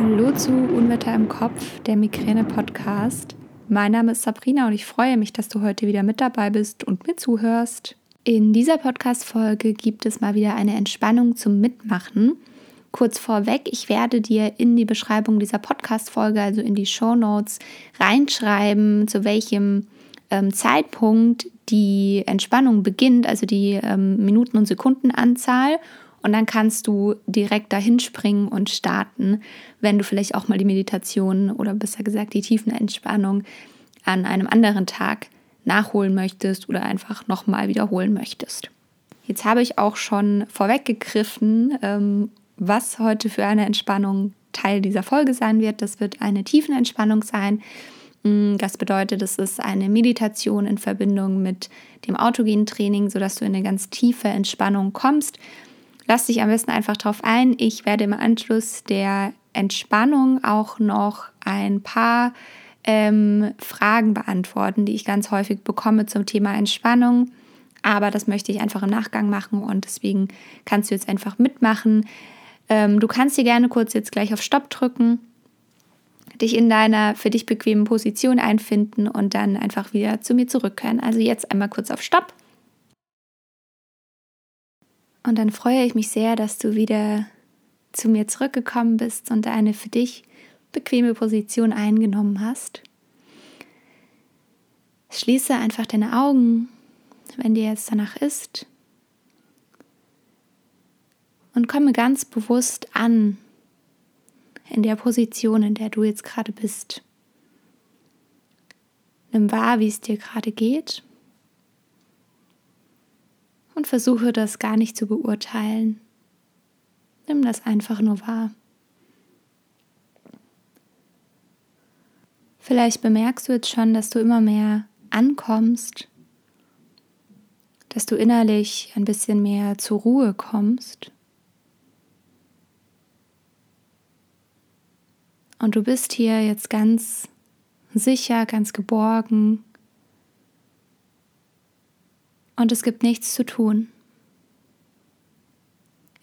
Hallo zu Unwetter im Kopf, der Migräne-Podcast. Mein Name ist Sabrina und ich freue mich, dass du heute wieder mit dabei bist und mir zuhörst. In dieser Podcast-Folge gibt es mal wieder eine Entspannung zum Mitmachen. Kurz vorweg, ich werde dir in die Beschreibung dieser Podcast-Folge, also in die Show Notes, reinschreiben, zu welchem ähm, Zeitpunkt die Entspannung beginnt, also die ähm, Minuten- und Sekundenanzahl und dann kannst du direkt dahin springen und starten, wenn du vielleicht auch mal die Meditation oder besser gesagt die Tiefenentspannung an einem anderen Tag nachholen möchtest oder einfach nochmal wiederholen möchtest. Jetzt habe ich auch schon vorweggegriffen, ähm, was heute für eine Entspannung Teil dieser Folge sein wird. Das wird eine Tiefenentspannung sein. Mm, das bedeutet, es ist eine Meditation in Verbindung mit dem autogenen Training, sodass du in eine ganz tiefe Entspannung kommst lass dich am besten einfach drauf ein. Ich werde im Anschluss der Entspannung auch noch ein paar ähm, Fragen beantworten, die ich ganz häufig bekomme zum Thema Entspannung. Aber das möchte ich einfach im Nachgang machen und deswegen kannst du jetzt einfach mitmachen. Ähm, du kannst dir gerne kurz jetzt gleich auf Stopp drücken, dich in deiner für dich bequemen Position einfinden und dann einfach wieder zu mir zurückkehren. Also jetzt einmal kurz auf Stopp. Und dann freue ich mich sehr, dass du wieder zu mir zurückgekommen bist und eine für dich bequeme Position eingenommen hast. Schließe einfach deine Augen, wenn dir jetzt danach ist. Und komme ganz bewusst an in der Position, in der du jetzt gerade bist. Nimm wahr, wie es dir gerade geht und versuche das gar nicht zu beurteilen. Nimm das einfach nur wahr. Vielleicht bemerkst du jetzt schon, dass du immer mehr ankommst, dass du innerlich ein bisschen mehr zur Ruhe kommst. Und du bist hier jetzt ganz sicher, ganz geborgen und es gibt nichts zu tun.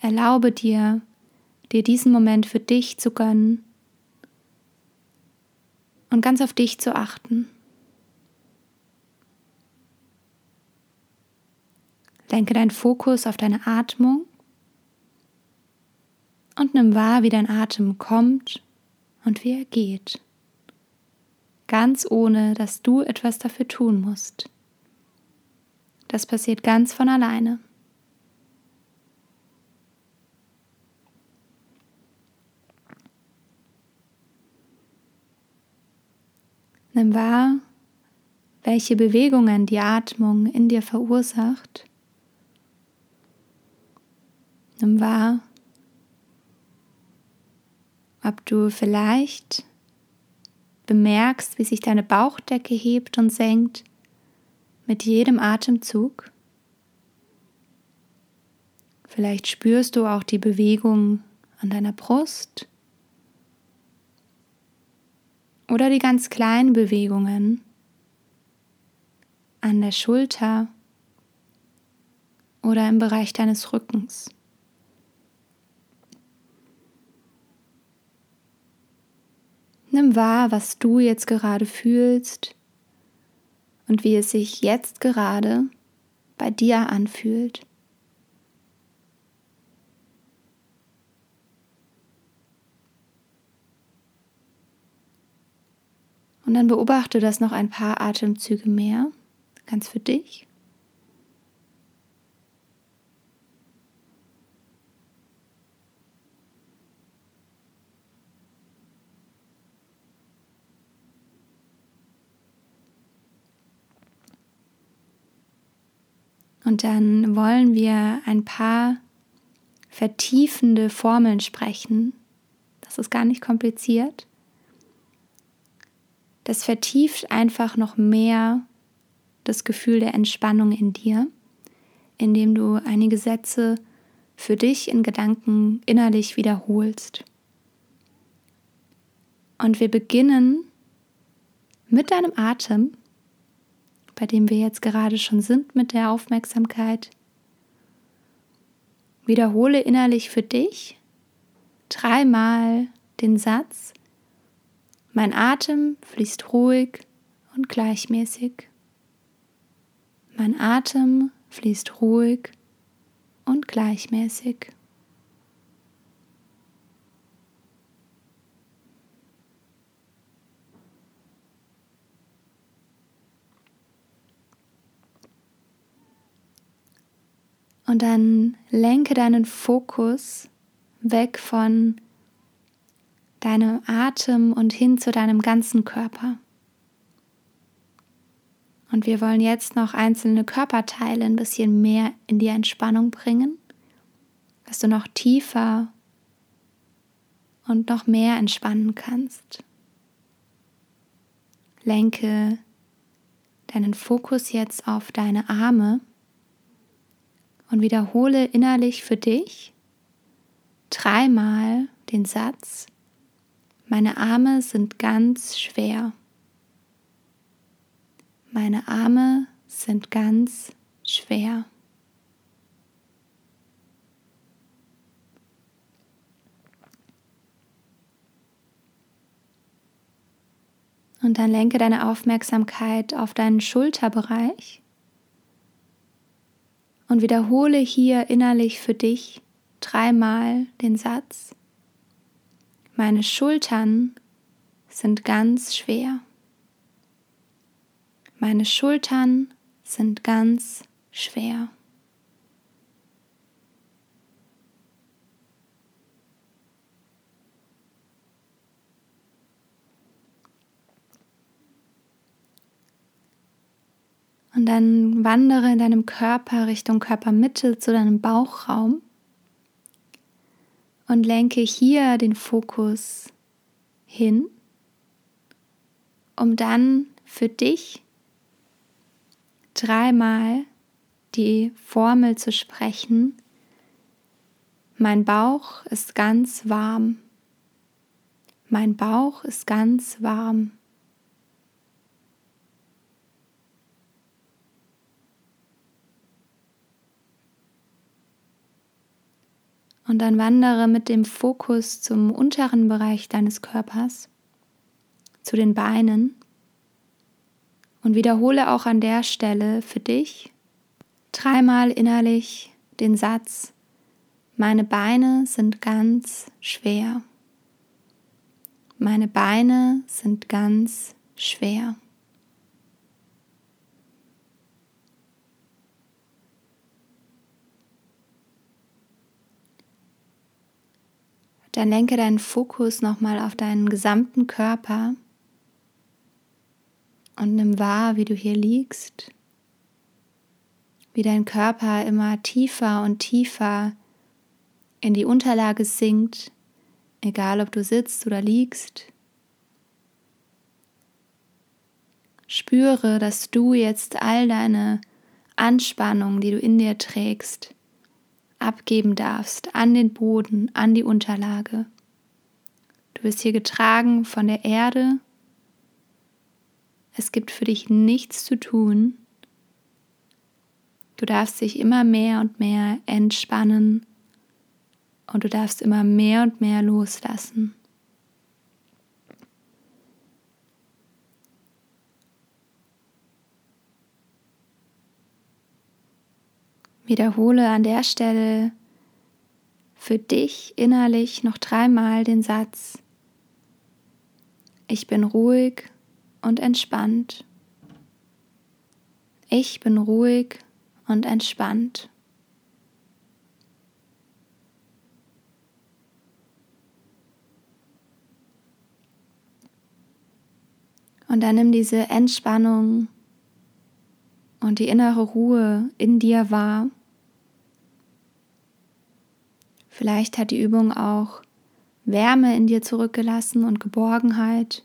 Erlaube dir, dir diesen Moment für dich zu gönnen und ganz auf dich zu achten. Lenke deinen Fokus auf deine Atmung und nimm wahr, wie dein Atem kommt und wie er geht. Ganz ohne, dass du etwas dafür tun musst. Das passiert ganz von alleine. Nimm wahr, welche Bewegungen die Atmung in dir verursacht. Nimm wahr, ob du vielleicht bemerkst, wie sich deine Bauchdecke hebt und senkt mit jedem Atemzug. Vielleicht spürst du auch die Bewegung an deiner Brust oder die ganz kleinen Bewegungen an der Schulter oder im Bereich deines Rückens. Nimm wahr, was du jetzt gerade fühlst und wie es sich jetzt gerade bei dir anfühlt. Und dann beobachte das noch ein paar Atemzüge mehr, ganz für dich. Und dann wollen wir ein paar vertiefende Formeln sprechen. Das ist gar nicht kompliziert. Das vertieft einfach noch mehr das Gefühl der Entspannung in dir, indem du einige Sätze für dich in Gedanken innerlich wiederholst. Und wir beginnen mit deinem Atem bei dem wir jetzt gerade schon sind mit der Aufmerksamkeit. Wiederhole innerlich für dich dreimal den Satz, mein Atem fließt ruhig und gleichmäßig. Mein Atem fließt ruhig und gleichmäßig. Und dann lenke deinen Fokus weg von deinem Atem und hin zu deinem ganzen Körper. Und wir wollen jetzt noch einzelne Körperteile ein bisschen mehr in die Entspannung bringen, dass du noch tiefer und noch mehr entspannen kannst. Lenke deinen Fokus jetzt auf deine Arme und wiederhole innerlich für dich dreimal den Satz, meine Arme sind ganz schwer. Meine Arme sind ganz schwer. Und dann lenke deine Aufmerksamkeit auf deinen Schulterbereich und wiederhole hier innerlich für dich dreimal den Satz, meine Schultern sind ganz schwer. Meine Schultern sind ganz schwer. Und dann wandere in deinem Körper Richtung Körpermitte zu deinem Bauchraum und lenke hier den Fokus hin, um dann für dich dreimal die Formel zu sprechen. Mein Bauch ist ganz warm. Mein Bauch ist ganz warm. Und dann wandere mit dem Fokus zum unteren Bereich deines Körpers, zu den Beinen und wiederhole auch an der Stelle für dich dreimal innerlich den Satz, meine Beine sind ganz schwer. Meine Beine sind ganz schwer. Dann lenke deinen Fokus nochmal auf deinen gesamten Körper und nimm wahr, wie du hier liegst, wie dein Körper immer tiefer und tiefer in die Unterlage sinkt, egal ob du sitzt oder liegst. Spüre, dass du jetzt all deine Anspannung, die du in dir trägst, abgeben darfst an den Boden, an die Unterlage. Du wirst hier getragen von der Erde. Es gibt für dich nichts zu tun. Du darfst dich immer mehr und mehr entspannen und du darfst immer mehr und mehr loslassen. Wiederhole an der Stelle für dich innerlich noch dreimal den Satz, ich bin ruhig und entspannt. Ich bin ruhig und entspannt. Und dann nimm diese Entspannung und die innere Ruhe in dir wahr. Vielleicht hat die Übung auch Wärme in dir zurückgelassen und Geborgenheit.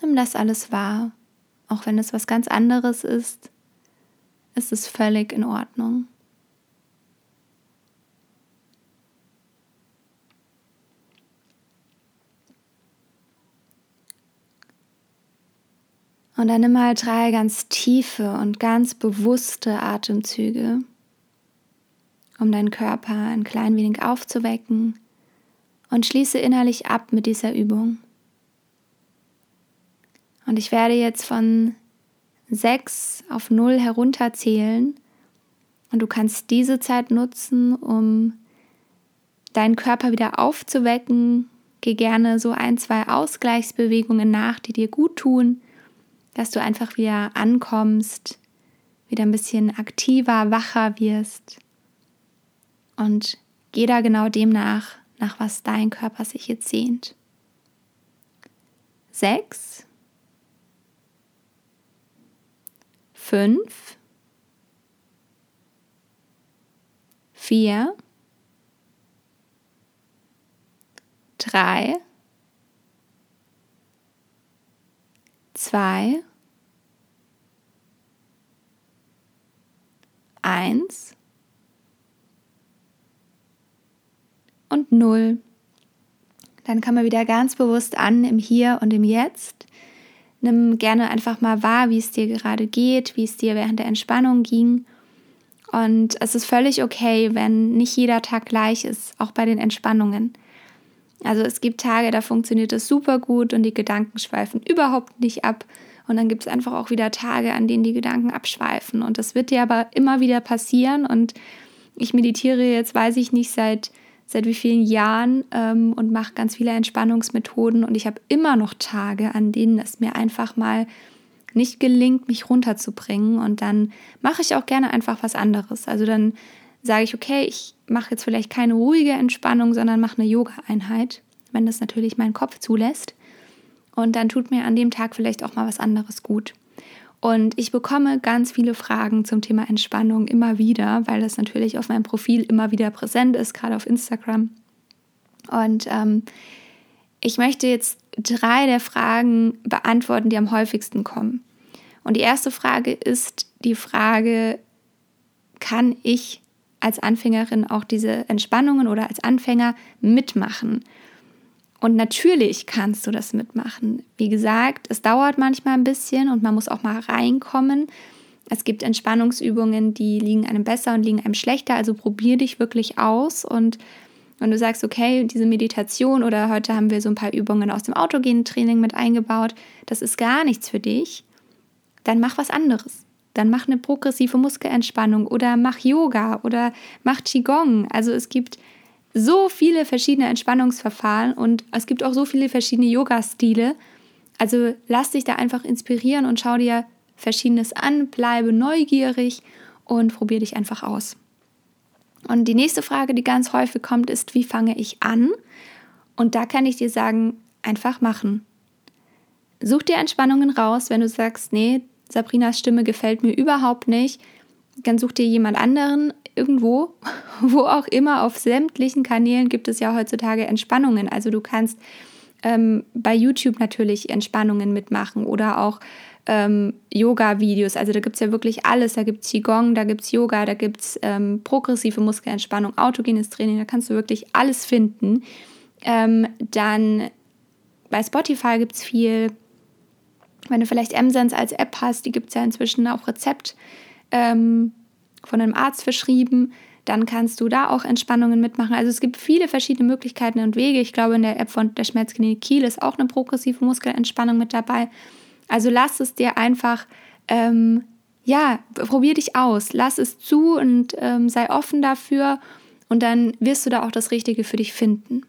Nimm das alles wahr, auch wenn es was ganz anderes ist, ist es völlig in Ordnung. Und dann nimm mal drei ganz tiefe und ganz bewusste Atemzüge, um deinen Körper ein klein wenig aufzuwecken und schließe innerlich ab mit dieser Übung. Und ich werde jetzt von 6 auf 0 herunterzählen und du kannst diese Zeit nutzen, um deinen Körper wieder aufzuwecken. Geh gerne so ein, zwei Ausgleichsbewegungen nach, die dir gut tun, dass du einfach wieder ankommst, wieder ein bisschen aktiver, wacher wirst. Und geh da genau dem nach, nach was dein Körper sich jetzt sehnt. Sechs. Fünf. Vier. Drei. Zwei. Eins. und null. Dann kann man wieder ganz bewusst an im Hier und im Jetzt. Nimm gerne einfach mal wahr, wie es dir gerade geht, wie es dir während der Entspannung ging. Und es ist völlig okay, wenn nicht jeder Tag gleich ist, auch bei den Entspannungen. Also es gibt Tage, da funktioniert es super gut und die Gedanken schweifen überhaupt nicht ab. Und dann gibt es einfach auch wieder Tage, an denen die Gedanken abschweifen. Und das wird dir aber immer wieder passieren. Und ich meditiere jetzt, weiß ich nicht, seit seit wie vielen Jahren ähm, und mache ganz viele Entspannungsmethoden und ich habe immer noch Tage, an denen es mir einfach mal nicht gelingt, mich runterzubringen und dann mache ich auch gerne einfach was anderes. Also dann sage ich, okay, ich mache jetzt vielleicht keine ruhige Entspannung, sondern mache eine Yoga-Einheit, wenn das natürlich mein Kopf zulässt. Und dann tut mir an dem Tag vielleicht auch mal was anderes gut. Und ich bekomme ganz viele Fragen zum Thema Entspannung immer wieder, weil das natürlich auf meinem Profil immer wieder präsent ist, gerade auf Instagram. Und ähm, ich möchte jetzt drei der Fragen beantworten, die am häufigsten kommen. Und die erste Frage ist die Frage, kann ich als Anfängerin auch diese Entspannungen oder als Anfänger mitmachen? Und natürlich kannst du das mitmachen. Wie gesagt, es dauert manchmal ein bisschen und man muss auch mal reinkommen. Es gibt Entspannungsübungen, die liegen einem besser und liegen einem schlechter. Also probier dich wirklich aus. Und wenn du sagst, okay, diese Meditation oder heute haben wir so ein paar Übungen aus dem autogenen Training mit eingebaut, das ist gar nichts für dich, dann mach was anderes. Dann mach eine progressive Muskelentspannung oder mach Yoga oder mach Qigong. Also es gibt so viele verschiedene Entspannungsverfahren und es gibt auch so viele verschiedene Yoga-Stile. Also lass dich da einfach inspirieren und schau dir Verschiedenes an, bleibe neugierig und probier dich einfach aus. Und die nächste Frage, die ganz häufig kommt, ist, wie fange ich an? Und da kann ich dir sagen, einfach machen. Such dir Entspannungen raus, wenn du sagst, nee, Sabrinas Stimme gefällt mir überhaupt nicht, dann such dir jemand anderen irgendwo, wo auch immer, auf sämtlichen Kanälen gibt es ja heutzutage Entspannungen. Also du kannst ähm, bei YouTube natürlich Entspannungen mitmachen oder auch ähm, Yoga-Videos. Also da gibt es ja wirklich alles. Da gibt es Qigong, da gibt es Yoga, da gibt es ähm, progressive Muskelentspannung, autogenes Training. Da kannst du wirklich alles finden. Ähm, dann bei Spotify gibt es viel. Wenn du vielleicht M-Sense als App hast, die gibt es ja inzwischen auch Rezept. Ähm, von einem Arzt verschrieben, dann kannst du da auch Entspannungen mitmachen. Also es gibt viele verschiedene Möglichkeiten und Wege. Ich glaube, in der App von der Schmerzklinik Kiel ist auch eine progressive Muskelentspannung mit dabei. Also lass es dir einfach, ähm, ja, probier dich aus, lass es zu und ähm, sei offen dafür und dann wirst du da auch das Richtige für dich finden.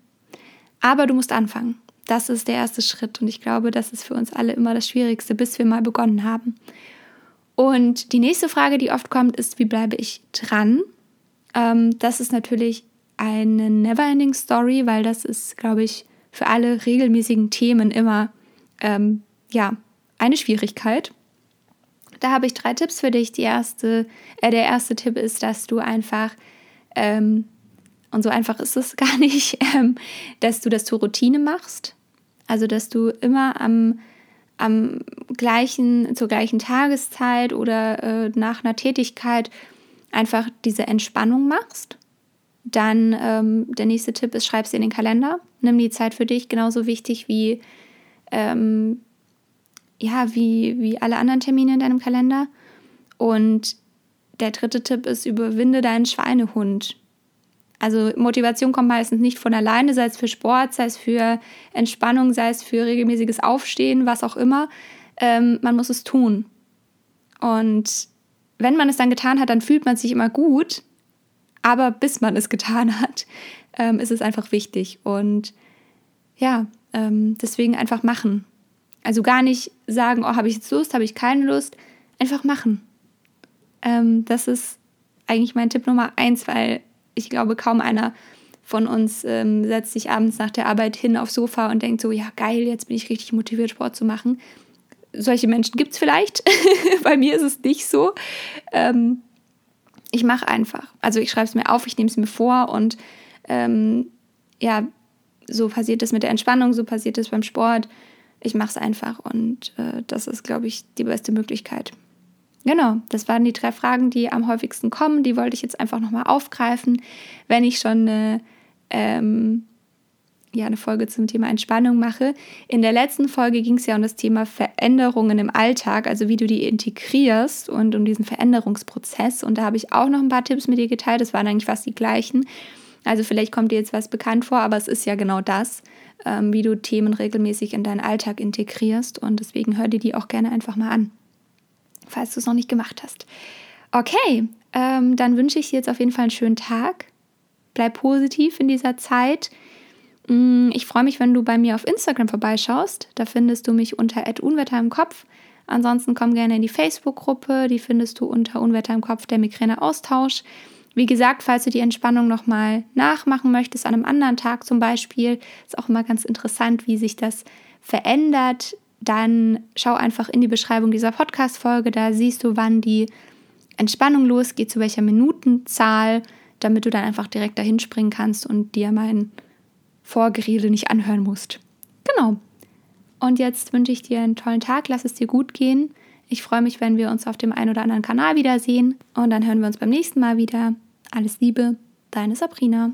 Aber du musst anfangen. Das ist der erste Schritt und ich glaube, das ist für uns alle immer das Schwierigste, bis wir mal begonnen haben. Und die nächste Frage, die oft kommt, ist, wie bleibe ich dran? Ähm, das ist natürlich eine Neverending Story, weil das ist, glaube ich, für alle regelmäßigen Themen immer ähm, ja, eine Schwierigkeit. Da habe ich drei Tipps für dich. Die erste, äh, der erste Tipp ist, dass du einfach, ähm, und so einfach ist es gar nicht, ähm, dass du das zur Routine machst. Also, dass du immer am am gleichen, zur gleichen Tageszeit oder äh, nach einer Tätigkeit einfach diese Entspannung machst. Dann ähm, der nächste Tipp ist, schreib es in den Kalender. Nimm die Zeit für dich, genauso wichtig wie, ähm, ja, wie, wie alle anderen Termine in deinem Kalender. Und der dritte Tipp ist, überwinde deinen Schweinehund. Also Motivation kommt meistens nicht von alleine, sei es für Sport, sei es für Entspannung, sei es für regelmäßiges Aufstehen, was auch immer. Ähm, man muss es tun. Und wenn man es dann getan hat, dann fühlt man sich immer gut. Aber bis man es getan hat, ähm, ist es einfach wichtig. Und ja, ähm, deswegen einfach machen. Also gar nicht sagen, oh, habe ich jetzt Lust, habe ich keine Lust. Einfach machen. Ähm, das ist eigentlich mein Tipp Nummer eins, weil ich glaube, kaum einer von uns ähm, setzt sich abends nach der Arbeit hin aufs Sofa und denkt so, ja geil, jetzt bin ich richtig motiviert, Sport zu machen. Solche Menschen gibt es vielleicht. Bei mir ist es nicht so. Ähm, ich mache einfach. Also ich schreibe es mir auf, ich nehme es mir vor und ähm, ja, so passiert es mit der Entspannung, so passiert es beim Sport. Ich mache es einfach und äh, das ist, glaube ich, die beste Möglichkeit. Genau, das waren die drei Fragen, die am häufigsten kommen. Die wollte ich jetzt einfach nochmal aufgreifen. Wenn ich schon eine, ähm, ja, eine Folge zum Thema Entspannung mache. In der letzten Folge ging es ja um das Thema Veränderungen im Alltag, also wie du die integrierst und um diesen Veränderungsprozess. Und da habe ich auch noch ein paar Tipps mit dir geteilt. Das waren eigentlich fast die gleichen. Also vielleicht kommt dir jetzt was bekannt vor, aber es ist ja genau das, ähm, wie du Themen regelmäßig in deinen Alltag integrierst. Und deswegen hör dir die auch gerne einfach mal an falls du es noch nicht gemacht hast. Okay, ähm, dann wünsche ich dir jetzt auf jeden Fall einen schönen Tag. Bleib positiv in dieser Zeit. Mm, ich freue mich, wenn du bei mir auf Instagram vorbeischaust. Da findest du mich unter Unwetter im Kopf. Ansonsten komm gerne in die Facebook-Gruppe. Die findest du unter Unwetter im Kopf, der Migräne-Austausch. Wie gesagt, falls du die Entspannung nochmal nachmachen möchtest, an einem anderen Tag zum Beispiel, ist auch immer ganz interessant, wie sich das verändert, dann schau einfach in die Beschreibung dieser Podcast-Folge. Da siehst du, wann die Entspannung losgeht, zu welcher Minutenzahl, damit du dann einfach direkt dahin springen kannst und dir mein Vorgerede nicht anhören musst. Genau. Und jetzt wünsche ich dir einen tollen Tag. Lass es dir gut gehen. Ich freue mich, wenn wir uns auf dem einen oder anderen Kanal wiedersehen. Und dann hören wir uns beim nächsten Mal wieder. Alles Liebe, deine Sabrina.